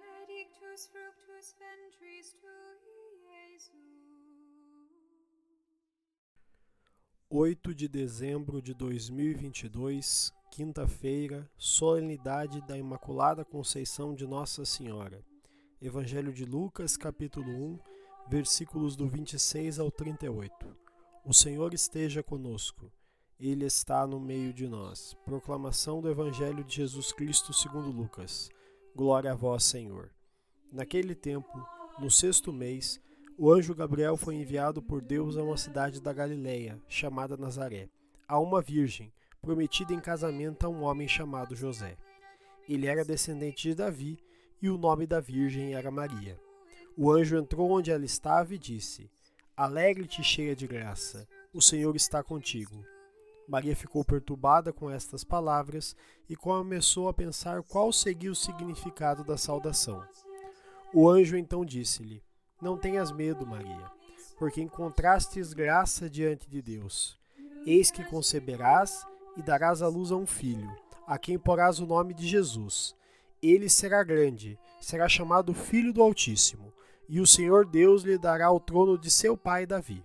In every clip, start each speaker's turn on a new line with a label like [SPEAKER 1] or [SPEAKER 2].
[SPEAKER 1] benedictus fructus ventris tui, Iesus.
[SPEAKER 2] 8 de dezembro de 2022, quinta-feira, solenidade da Imaculada Conceição de Nossa Senhora. Evangelho de Lucas, capítulo 1, versículos do 26 ao 38. O Senhor esteja conosco. Ele está no meio de nós. Proclamação do Evangelho de Jesus Cristo segundo Lucas. Glória a vós, Senhor. Naquele tempo, no sexto mês, o anjo Gabriel foi enviado por Deus a uma cidade da Galiléia, chamada Nazaré, a uma virgem, prometida em casamento a um homem chamado José. Ele era descendente de Davi e o nome da virgem era Maria. O anjo entrou onde ela estava e disse: Alegre-te, cheia de graça, o Senhor está contigo. Maria ficou perturbada com estas palavras e começou a pensar qual seria o significado da saudação. O anjo então disse-lhe: não tenhas medo, Maria, porque encontrastes graça diante de Deus. Eis que conceberás e darás à luz a um filho, a quem porás o nome de Jesus. Ele será grande, será chamado Filho do Altíssimo, e o Senhor Deus lhe dará o trono de seu pai Davi.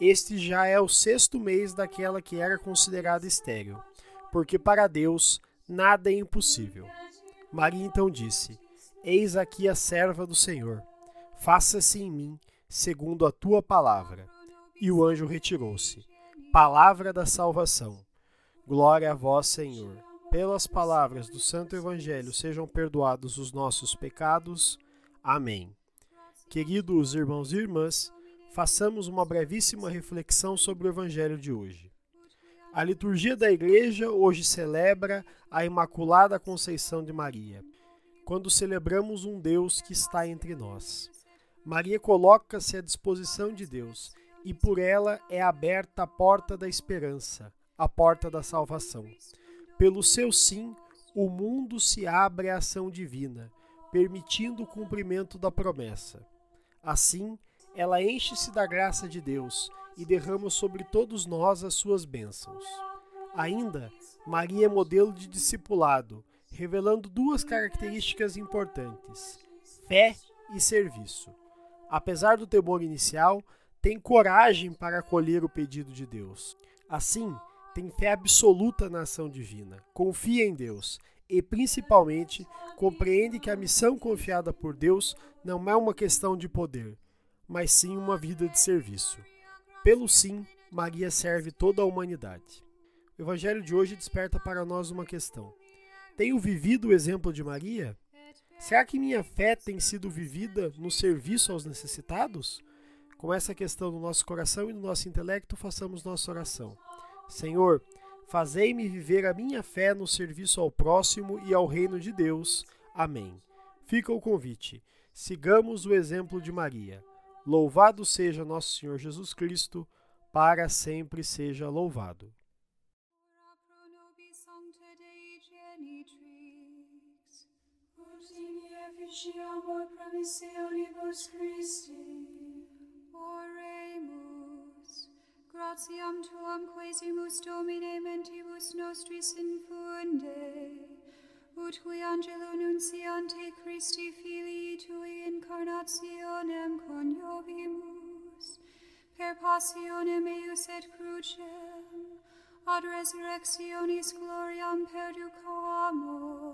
[SPEAKER 2] Este já é o sexto mês daquela que era considerada estéril, porque para Deus nada é impossível. Maria então disse: Eis aqui a serva do Senhor faça-se em mim segundo a tua palavra. E o anjo retirou-se. Palavra da salvação. Glória a vós, Senhor. Pelas palavras do Santo Evangelho sejam perdoados os nossos pecados. Amém. Queridos irmãos e irmãs, façamos uma brevíssima reflexão sobre o Evangelho de hoje. A liturgia da Igreja hoje celebra a Imaculada Conceição de Maria, quando celebramos um Deus que está entre nós. Maria coloca-se à disposição de Deus e por ela é aberta a porta da esperança, a porta da salvação. Pelo seu sim, o mundo se abre à ação divina, permitindo o cumprimento da promessa. Assim, ela enche-se da graça de Deus e derrama sobre todos nós as suas bênçãos. Ainda, Maria é modelo de discipulado, revelando duas características importantes: fé e serviço apesar do temor inicial, tem coragem para acolher o pedido de Deus. Assim, tem fé absoluta na ação divina, confia em Deus e, principalmente, compreende que a missão confiada por Deus não é uma questão de poder, mas sim uma vida de serviço. Pelo sim, Maria serve toda a humanidade. O Evangelho de hoje desperta para nós uma questão: Tenho vivido o exemplo de Maria? Será que minha fé tem sido vivida no serviço aos necessitados? Com essa questão no nosso coração e no nosso intelecto, façamos nossa oração. Senhor, fazei-me viver a minha fé no serviço ao próximo e ao reino de Deus. Amém. Fica o convite. Sigamos o exemplo de Maria. Louvado seja nosso Senhor Jesus Cristo, para sempre seja louvado.
[SPEAKER 1] Oremus. Gratiam tuam quesimus Domine mentibus nostris infunde, ut qui angelo nunciante Christi filii tui incarnationem per passionem eius et crucem, ad resurrectionis gloriam perduco amor,